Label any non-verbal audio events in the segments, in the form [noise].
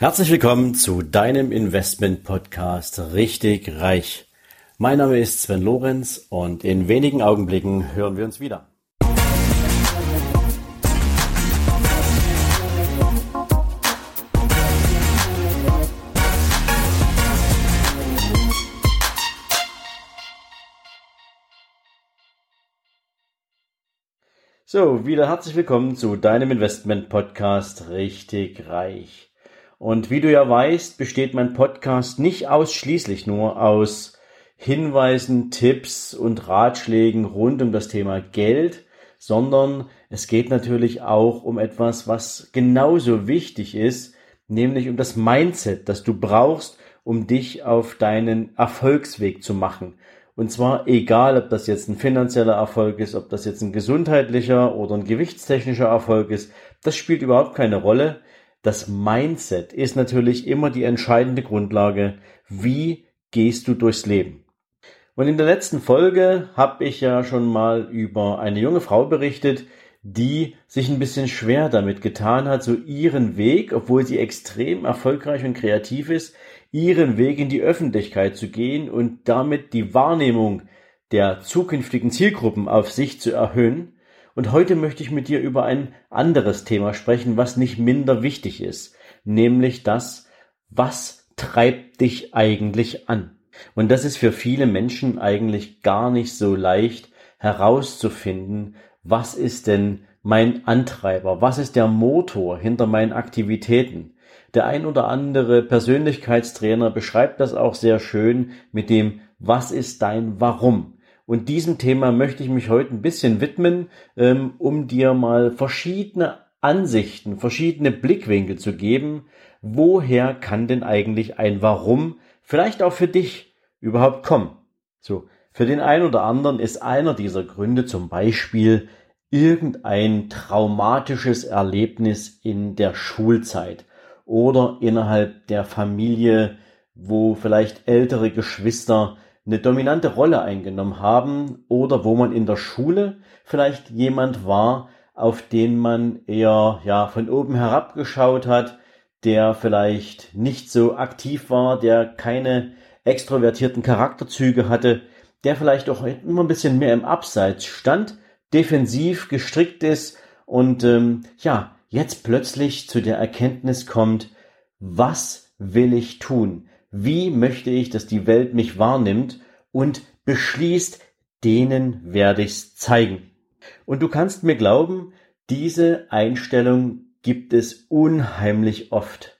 Herzlich willkommen zu deinem Investment Podcast Richtig Reich. Mein Name ist Sven Lorenz und in wenigen Augenblicken hören wir uns wieder. So, wieder herzlich willkommen zu deinem Investment Podcast Richtig Reich. Und wie du ja weißt, besteht mein Podcast nicht ausschließlich nur aus Hinweisen, Tipps und Ratschlägen rund um das Thema Geld, sondern es geht natürlich auch um etwas, was genauso wichtig ist, nämlich um das Mindset, das du brauchst, um dich auf deinen Erfolgsweg zu machen. Und zwar egal, ob das jetzt ein finanzieller Erfolg ist, ob das jetzt ein gesundheitlicher oder ein gewichtstechnischer Erfolg ist, das spielt überhaupt keine Rolle das Mindset ist natürlich immer die entscheidende Grundlage. Wie gehst du durchs Leben? Und in der letzten Folge habe ich ja schon mal über eine junge Frau berichtet, die sich ein bisschen schwer damit getan hat, so ihren Weg, obwohl sie extrem erfolgreich und kreativ ist, ihren Weg in die Öffentlichkeit zu gehen und damit die Wahrnehmung der zukünftigen Zielgruppen auf sich zu erhöhen und heute möchte ich mit dir über ein anderes Thema sprechen, was nicht minder wichtig ist, nämlich das, was treibt dich eigentlich an? Und das ist für viele Menschen eigentlich gar nicht so leicht herauszufinden, was ist denn mein Antreiber, was ist der Motor hinter meinen Aktivitäten. Der ein oder andere Persönlichkeitstrainer beschreibt das auch sehr schön mit dem Was ist dein Warum? Und diesem Thema möchte ich mich heute ein bisschen widmen, ähm, um dir mal verschiedene Ansichten, verschiedene Blickwinkel zu geben. Woher kann denn eigentlich ein Warum vielleicht auch für dich überhaupt kommen? So, für den einen oder anderen ist einer dieser Gründe zum Beispiel irgendein traumatisches Erlebnis in der Schulzeit oder innerhalb der Familie, wo vielleicht ältere Geschwister eine dominante Rolle eingenommen haben oder wo man in der Schule vielleicht jemand war, auf den man eher ja von oben herabgeschaut hat, der vielleicht nicht so aktiv war, der keine extrovertierten Charakterzüge hatte, der vielleicht auch immer ein bisschen mehr im Abseits stand, defensiv gestrickt ist und ähm, ja, jetzt plötzlich zu der Erkenntnis kommt, was will ich tun? Wie möchte ich, dass die Welt mich wahrnimmt und beschließt, denen werde ich's zeigen. Und du kannst mir glauben, diese Einstellung gibt es unheimlich oft.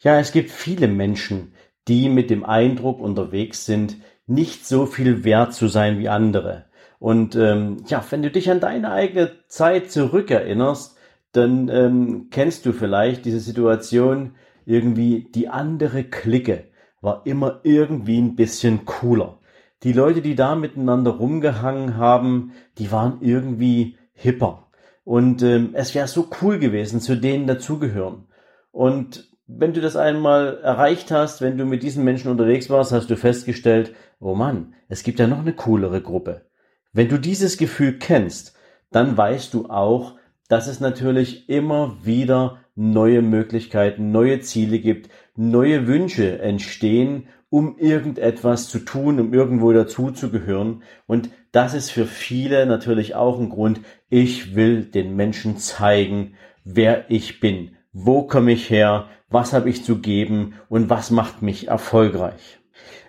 Ja, es gibt viele Menschen, die mit dem Eindruck unterwegs sind, nicht so viel wert zu sein wie andere. Und ähm, ja, wenn du dich an deine eigene Zeit zurückerinnerst, dann ähm, kennst du vielleicht diese Situation irgendwie die andere Clique war immer irgendwie ein bisschen cooler. Die Leute, die da miteinander rumgehangen haben, die waren irgendwie hipper. Und ähm, es wäre so cool gewesen, zu denen dazugehören. Und wenn du das einmal erreicht hast, wenn du mit diesen Menschen unterwegs warst, hast du festgestellt, oh Mann, es gibt ja noch eine coolere Gruppe. Wenn du dieses Gefühl kennst, dann weißt du auch, dass es natürlich immer wieder neue Möglichkeiten, neue Ziele gibt, neue Wünsche entstehen, um irgendetwas zu tun, um irgendwo dazuzugehören. Und das ist für viele natürlich auch ein Grund, ich will den Menschen zeigen, wer ich bin, wo komme ich her, was habe ich zu geben und was macht mich erfolgreich.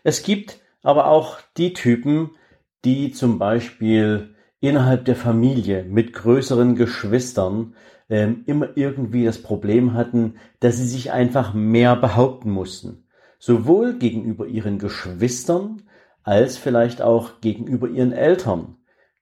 Es gibt aber auch die Typen, die zum Beispiel innerhalb der Familie mit größeren Geschwistern ähm, immer irgendwie das Problem hatten, dass sie sich einfach mehr behaupten mussten. Sowohl gegenüber ihren Geschwistern als vielleicht auch gegenüber ihren Eltern.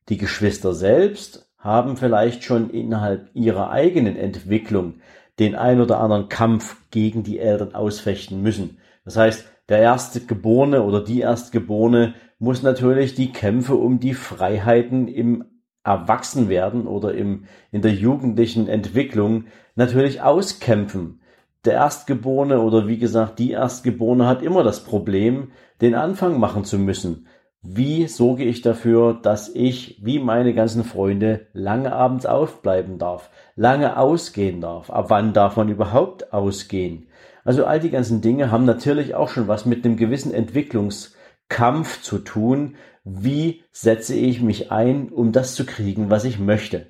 Die Geschwister selbst haben vielleicht schon innerhalb ihrer eigenen Entwicklung den ein oder anderen Kampf gegen die Eltern ausfechten müssen. Das heißt, der Erstgeborene oder die Erstgeborene muss natürlich die Kämpfe um die Freiheiten im Erwachsenwerden oder im, in der jugendlichen Entwicklung natürlich auskämpfen. Der Erstgeborene oder wie gesagt die Erstgeborene hat immer das Problem, den Anfang machen zu müssen. Wie sorge ich dafür, dass ich, wie meine ganzen Freunde, lange abends aufbleiben darf, lange ausgehen darf? Ab wann darf man überhaupt ausgehen? Also all die ganzen Dinge haben natürlich auch schon was mit einem gewissen Entwicklungskampf zu tun. Wie setze ich mich ein, um das zu kriegen, was ich möchte?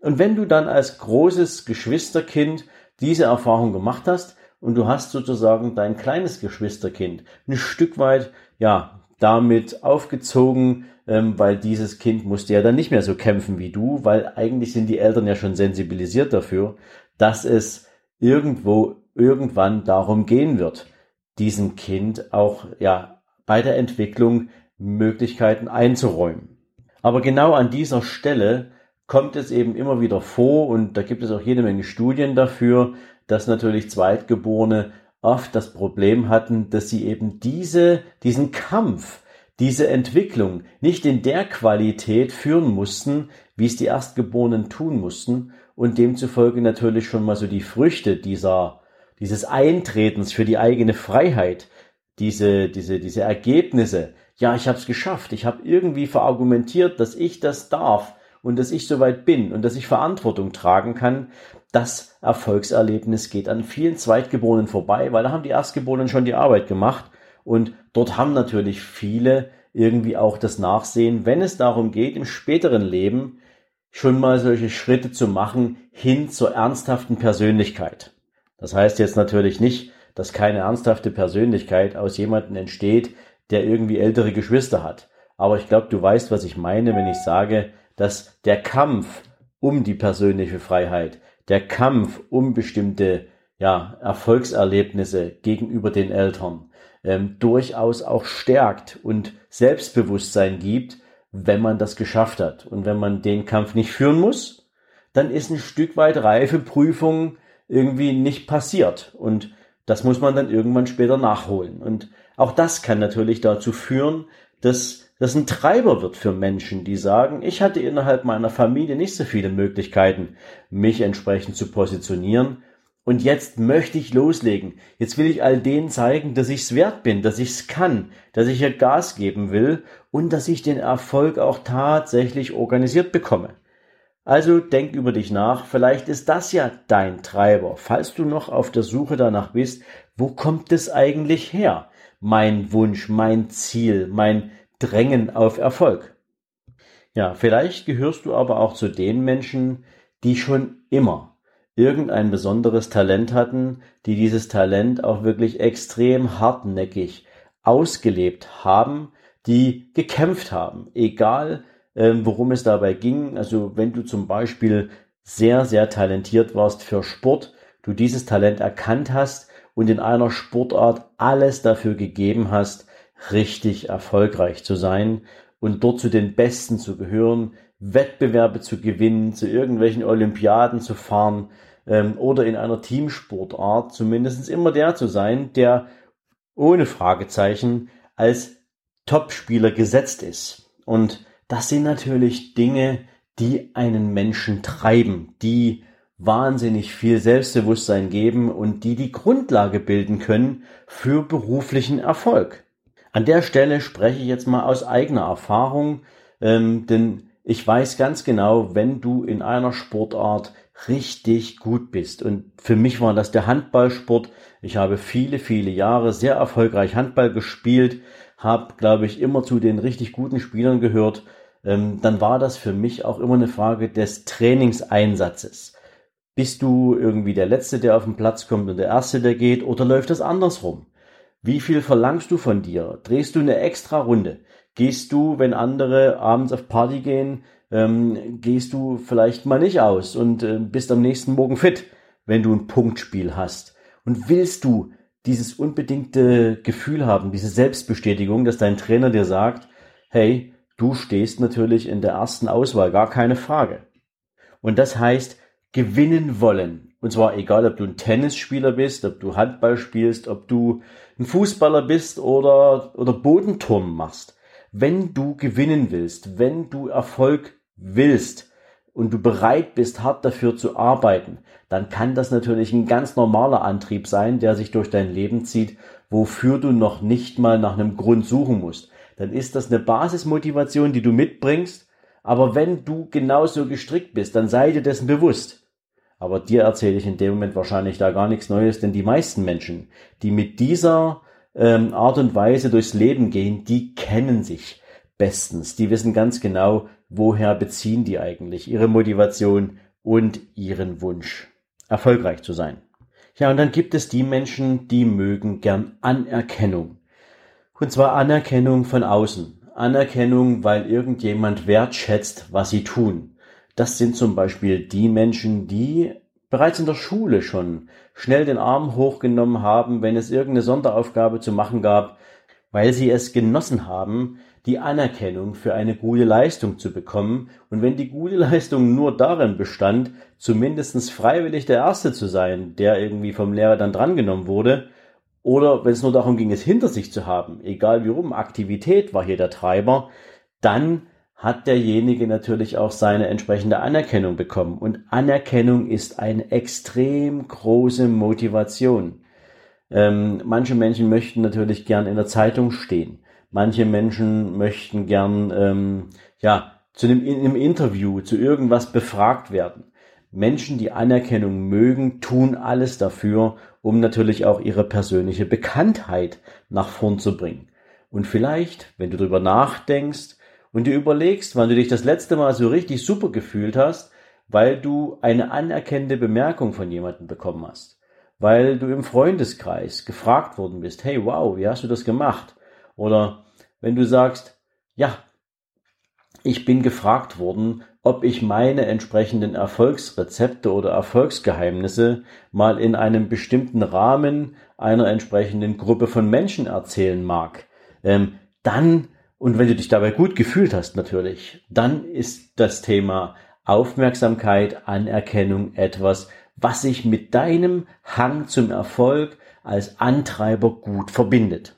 Und wenn du dann als großes Geschwisterkind diese Erfahrung gemacht hast und du hast sozusagen dein kleines Geschwisterkind ein Stück weit, ja, damit aufgezogen, ähm, weil dieses Kind musste ja dann nicht mehr so kämpfen wie du, weil eigentlich sind die Eltern ja schon sensibilisiert dafür, dass es irgendwo irgendwann darum gehen wird, diesem Kind auch ja bei der Entwicklung Möglichkeiten einzuräumen. Aber genau an dieser Stelle kommt es eben immer wieder vor und da gibt es auch jede Menge Studien dafür, dass natürlich Zweitgeborene oft das Problem hatten, dass sie eben diese, diesen Kampf diese Entwicklung nicht in der Qualität führen mussten, wie es die Erstgeborenen tun mussten und demzufolge natürlich schon mal so die Früchte dieser, dieses Eintretens für die eigene Freiheit, diese, diese, diese Ergebnisse. Ja, ich habe es geschafft. Ich habe irgendwie verargumentiert, dass ich das darf und dass ich soweit bin und dass ich Verantwortung tragen kann. Das Erfolgserlebnis geht an vielen Zweitgeborenen vorbei, weil da haben die Erstgeborenen schon die Arbeit gemacht und dort haben natürlich viele irgendwie auch das Nachsehen, wenn es darum geht, im späteren Leben schon mal solche Schritte zu machen hin zur ernsthaften Persönlichkeit. Das heißt jetzt natürlich nicht, dass keine ernsthafte Persönlichkeit aus jemandem entsteht, der irgendwie ältere Geschwister hat. Aber ich glaube, du weißt, was ich meine, wenn ich sage, dass der Kampf um die persönliche Freiheit, der Kampf um bestimmte ja, Erfolgserlebnisse gegenüber den Eltern, ähm, durchaus auch stärkt und Selbstbewusstsein gibt, wenn man das geschafft hat. Und wenn man den Kampf nicht führen muss, dann ist ein Stück weit Reifeprüfung irgendwie nicht passiert. Und das muss man dann irgendwann später nachholen. Und auch das kann natürlich dazu führen, dass das ein Treiber wird für Menschen, die sagen, ich hatte innerhalb meiner Familie nicht so viele Möglichkeiten, mich entsprechend zu positionieren und jetzt möchte ich loslegen. Jetzt will ich all denen zeigen, dass ich es wert bin, dass ich es kann, dass ich hier Gas geben will und dass ich den Erfolg auch tatsächlich organisiert bekomme. Also denk über dich nach, vielleicht ist das ja dein Treiber, falls du noch auf der Suche danach bist, wo kommt es eigentlich her? Mein Wunsch, mein Ziel, mein Drängen auf Erfolg. Ja, vielleicht gehörst du aber auch zu den Menschen, die schon immer irgendein besonderes Talent hatten, die dieses Talent auch wirklich extrem hartnäckig ausgelebt haben, die gekämpft haben, egal worum es dabei ging. Also wenn du zum Beispiel sehr, sehr talentiert warst für Sport, du dieses Talent erkannt hast und in einer Sportart alles dafür gegeben hast, richtig erfolgreich zu sein und dort zu den Besten zu gehören, Wettbewerbe zu gewinnen, zu irgendwelchen Olympiaden zu fahren ähm, oder in einer Teamsportart zumindest immer der zu sein, der ohne Fragezeichen als Topspieler gesetzt ist. Und das sind natürlich Dinge, die einen Menschen treiben, die wahnsinnig viel Selbstbewusstsein geben und die die Grundlage bilden können für beruflichen Erfolg. An der Stelle spreche ich jetzt mal aus eigener Erfahrung, ähm, denn ich weiß ganz genau, wenn du in einer Sportart richtig gut bist. Und für mich war das der Handballsport. Ich habe viele, viele Jahre sehr erfolgreich Handball gespielt, habe, glaube ich, immer zu den richtig guten Spielern gehört. Ähm, dann war das für mich auch immer eine Frage des Trainingseinsatzes. Bist du irgendwie der Letzte, der auf den Platz kommt und der Erste, der geht, oder läuft das andersrum? Wie viel verlangst du von dir? Drehst du eine extra Runde? Gehst du, wenn andere abends auf Party gehen, ähm, gehst du vielleicht mal nicht aus und äh, bist am nächsten Morgen fit, wenn du ein Punktspiel hast? Und willst du dieses unbedingte Gefühl haben, diese Selbstbestätigung, dass dein Trainer dir sagt, hey, du stehst natürlich in der ersten Auswahl, gar keine Frage. Und das heißt, gewinnen wollen. Und zwar egal, ob du ein Tennisspieler bist, ob du Handball spielst, ob du ein Fußballer bist oder, oder Bodenturm machst. Wenn du gewinnen willst, wenn du Erfolg willst und du bereit bist, hart dafür zu arbeiten, dann kann das natürlich ein ganz normaler Antrieb sein, der sich durch dein Leben zieht, wofür du noch nicht mal nach einem Grund suchen musst. Dann ist das eine Basismotivation, die du mitbringst, aber wenn du genauso gestrickt bist, dann sei dir dessen bewusst. Aber dir erzähle ich in dem Moment wahrscheinlich da gar nichts Neues, denn die meisten Menschen, die mit dieser ähm, Art und Weise durchs Leben gehen, die kennen sich bestens. Die wissen ganz genau, woher beziehen die eigentlich ihre Motivation und ihren Wunsch, erfolgreich zu sein. Ja, und dann gibt es die Menschen, die mögen gern Anerkennung. Und zwar Anerkennung von außen. Anerkennung, weil irgendjemand wertschätzt, was sie tun. Das sind zum Beispiel die Menschen, die bereits in der Schule schon schnell den Arm hochgenommen haben, wenn es irgendeine Sonderaufgabe zu machen gab, weil sie es genossen haben, die Anerkennung für eine gute Leistung zu bekommen. Und wenn die gute [laughs] Leistung nur darin bestand, zumindestens freiwillig der Erste zu sein, der irgendwie vom Lehrer dann drangenommen wurde, oder wenn es nur darum ging, es hinter sich zu haben, egal wie rum, Aktivität war hier der Treiber, dann hat derjenige natürlich auch seine entsprechende Anerkennung bekommen. Und Anerkennung ist eine extrem große Motivation. Ähm, manche Menschen möchten natürlich gern in der Zeitung stehen. Manche Menschen möchten gern ähm, ja zu einem, in einem Interview zu irgendwas befragt werden. Menschen, die Anerkennung mögen, tun alles dafür, um natürlich auch ihre persönliche Bekanntheit nach vorn zu bringen. Und vielleicht, wenn du darüber nachdenkst und dir überlegst, wann du dich das letzte Mal so richtig super gefühlt hast, weil du eine anerkennende Bemerkung von jemandem bekommen hast, weil du im Freundeskreis gefragt worden bist, hey wow, wie hast du das gemacht? Oder wenn du sagst, ja, ich bin gefragt worden, ob ich meine entsprechenden Erfolgsrezepte oder Erfolgsgeheimnisse mal in einem bestimmten Rahmen einer entsprechenden Gruppe von Menschen erzählen mag, ähm, dann, und wenn du dich dabei gut gefühlt hast natürlich, dann ist das Thema Aufmerksamkeit, Anerkennung etwas, was sich mit deinem Hang zum Erfolg als Antreiber gut verbindet.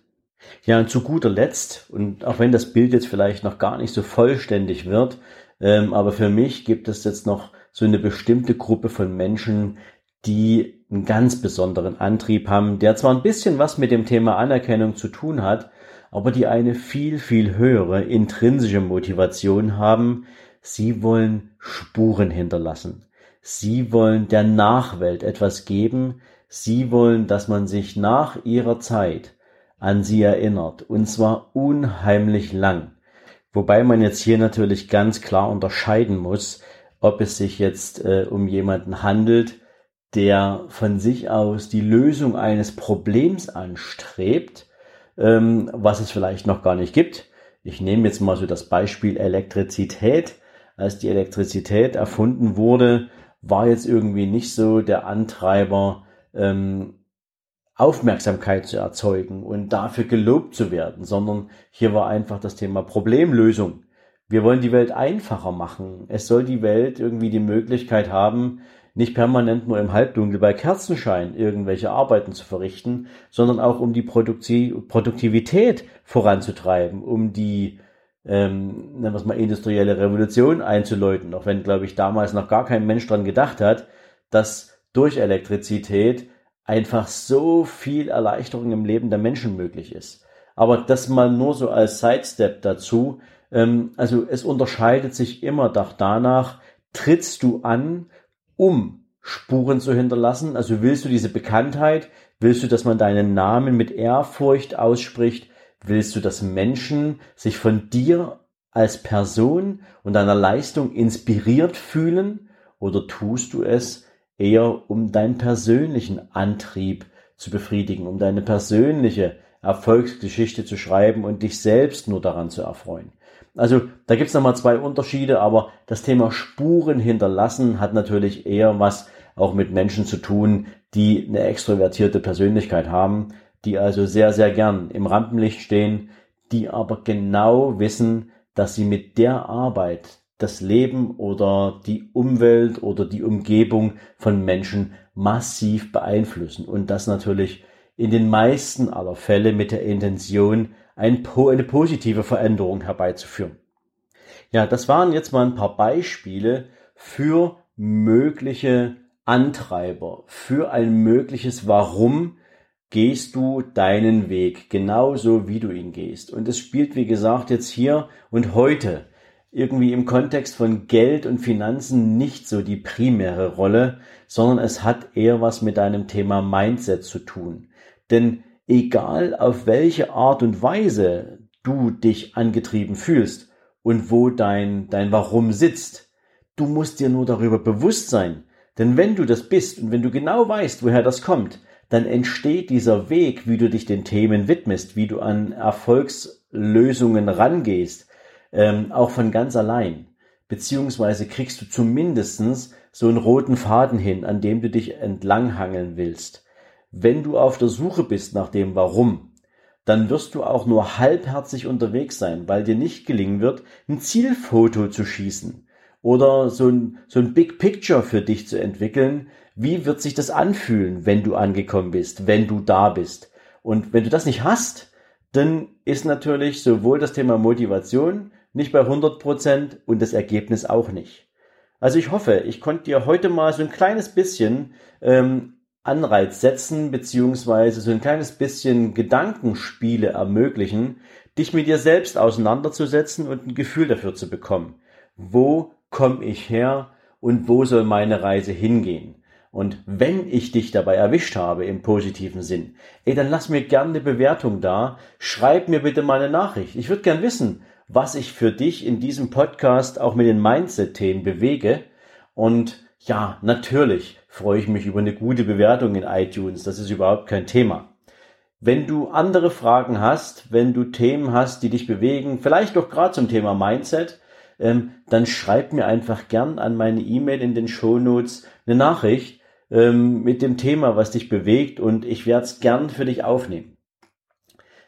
Ja, und zu guter Letzt, und auch wenn das Bild jetzt vielleicht noch gar nicht so vollständig wird, ähm, aber für mich gibt es jetzt noch so eine bestimmte Gruppe von Menschen, die einen ganz besonderen Antrieb haben, der zwar ein bisschen was mit dem Thema Anerkennung zu tun hat, aber die eine viel, viel höhere intrinsische Motivation haben. Sie wollen Spuren hinterlassen. Sie wollen der Nachwelt etwas geben. Sie wollen, dass man sich nach ihrer Zeit an sie erinnert, und zwar unheimlich lang. Wobei man jetzt hier natürlich ganz klar unterscheiden muss, ob es sich jetzt äh, um jemanden handelt, der von sich aus die Lösung eines Problems anstrebt, ähm, was es vielleicht noch gar nicht gibt. Ich nehme jetzt mal so das Beispiel Elektrizität. Als die Elektrizität erfunden wurde, war jetzt irgendwie nicht so der Antreiber, ähm, Aufmerksamkeit zu erzeugen und dafür gelobt zu werden, sondern hier war einfach das Thema Problemlösung. Wir wollen die Welt einfacher machen. Es soll die Welt irgendwie die Möglichkeit haben, nicht permanent nur im Halbdunkel bei Kerzenschein irgendwelche Arbeiten zu verrichten, sondern auch um die Produktivität voranzutreiben, um die ähm, nennen wir es mal industrielle Revolution einzuläuten, auch wenn, glaube ich, damals noch gar kein Mensch dran gedacht hat, dass durch Elektrizität einfach so viel Erleichterung im Leben der Menschen möglich ist. Aber das mal nur so als Sidestep dazu. Ähm, also es unterscheidet sich immer danach, trittst du an, um Spuren zu hinterlassen? Also willst du diese Bekanntheit? Willst du, dass man deinen Namen mit Ehrfurcht ausspricht? Willst du, dass Menschen sich von dir als Person und deiner Leistung inspiriert fühlen? Oder tust du es, eher um deinen persönlichen Antrieb zu befriedigen, um deine persönliche Erfolgsgeschichte zu schreiben und dich selbst nur daran zu erfreuen. Also da gibt's nochmal zwei Unterschiede, aber das Thema Spuren hinterlassen hat natürlich eher was auch mit Menschen zu tun, die eine extrovertierte Persönlichkeit haben, die also sehr, sehr gern im Rampenlicht stehen, die aber genau wissen, dass sie mit der Arbeit, das Leben oder die Umwelt oder die Umgebung von Menschen massiv beeinflussen und das natürlich in den meisten aller Fälle mit der Intention, ein, eine positive Veränderung herbeizuführen. Ja, das waren jetzt mal ein paar Beispiele für mögliche Antreiber, für ein mögliches Warum gehst du deinen Weg, genauso wie du ihn gehst. Und es spielt, wie gesagt, jetzt hier und heute irgendwie im Kontext von Geld und Finanzen nicht so die primäre Rolle, sondern es hat eher was mit deinem Thema Mindset zu tun. Denn egal auf welche Art und Weise du dich angetrieben fühlst und wo dein, dein Warum sitzt, du musst dir nur darüber bewusst sein. Denn wenn du das bist und wenn du genau weißt, woher das kommt, dann entsteht dieser Weg, wie du dich den Themen widmest, wie du an Erfolgslösungen rangehst, ähm, auch von ganz allein. Beziehungsweise kriegst du zumindestens so einen roten Faden hin, an dem du dich entlanghangeln willst. Wenn du auf der Suche bist nach dem Warum, dann wirst du auch nur halbherzig unterwegs sein, weil dir nicht gelingen wird, ein Zielfoto zu schießen oder so ein, so ein Big Picture für dich zu entwickeln, wie wird sich das anfühlen, wenn du angekommen bist, wenn du da bist? Und wenn du das nicht hast, dann ist natürlich sowohl das Thema Motivation nicht bei 100 Prozent und das Ergebnis auch nicht. Also ich hoffe, ich konnte dir heute mal so ein kleines bisschen ähm, Anreiz setzen, beziehungsweise so ein kleines bisschen Gedankenspiele ermöglichen, dich mit dir selbst auseinanderzusetzen und ein Gefühl dafür zu bekommen. Wo komme ich her und wo soll meine Reise hingehen? Und wenn ich dich dabei erwischt habe im positiven Sinn, ey, dann lass mir gerne eine Bewertung da. Schreib mir bitte mal eine Nachricht. Ich würde gern wissen, was ich für dich in diesem Podcast auch mit den Mindset-Themen bewege. Und ja, natürlich freue ich mich über eine gute Bewertung in iTunes. Das ist überhaupt kein Thema. Wenn du andere Fragen hast, wenn du Themen hast, die dich bewegen, vielleicht doch gerade zum Thema Mindset, ähm, dann schreib mir einfach gern an meine E-Mail in den Show Notes eine Nachricht ähm, mit dem Thema, was dich bewegt und ich werde es gern für dich aufnehmen.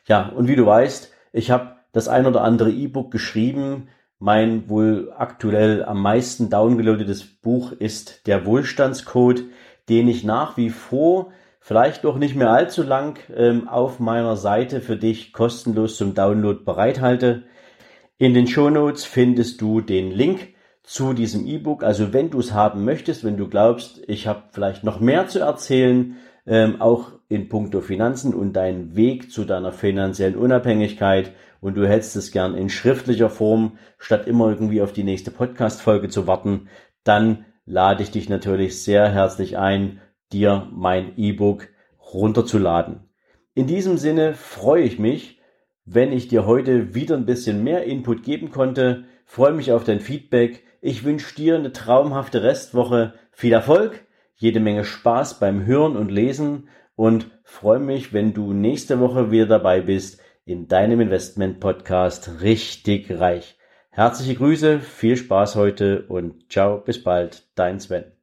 Ja, und wie du weißt, ich habe das ein oder andere E-Book geschrieben. Mein wohl aktuell am meisten downgeloadetes Buch ist der Wohlstandscode, den ich nach wie vor vielleicht doch nicht mehr allzu lang ähm, auf meiner Seite für dich kostenlos zum Download bereithalte. In den Show Notes findest du den Link zu diesem E-Book. Also wenn du es haben möchtest, wenn du glaubst, ich habe vielleicht noch mehr zu erzählen, ähm, auch in puncto Finanzen und deinen Weg zu deiner finanziellen Unabhängigkeit und du hättest es gern in schriftlicher Form, statt immer irgendwie auf die nächste Podcast-Folge zu warten, dann lade ich dich natürlich sehr herzlich ein, dir mein E-Book runterzuladen. In diesem Sinne freue ich mich, wenn ich dir heute wieder ein bisschen mehr Input geben konnte. Freue mich auf dein Feedback. Ich wünsche dir eine traumhafte Restwoche. Viel Erfolg, jede Menge Spaß beim Hören und Lesen und freue mich, wenn du nächste Woche wieder dabei bist in deinem Investment Podcast richtig reich. Herzliche Grüße, viel Spaß heute und ciao, bis bald, dein Sven.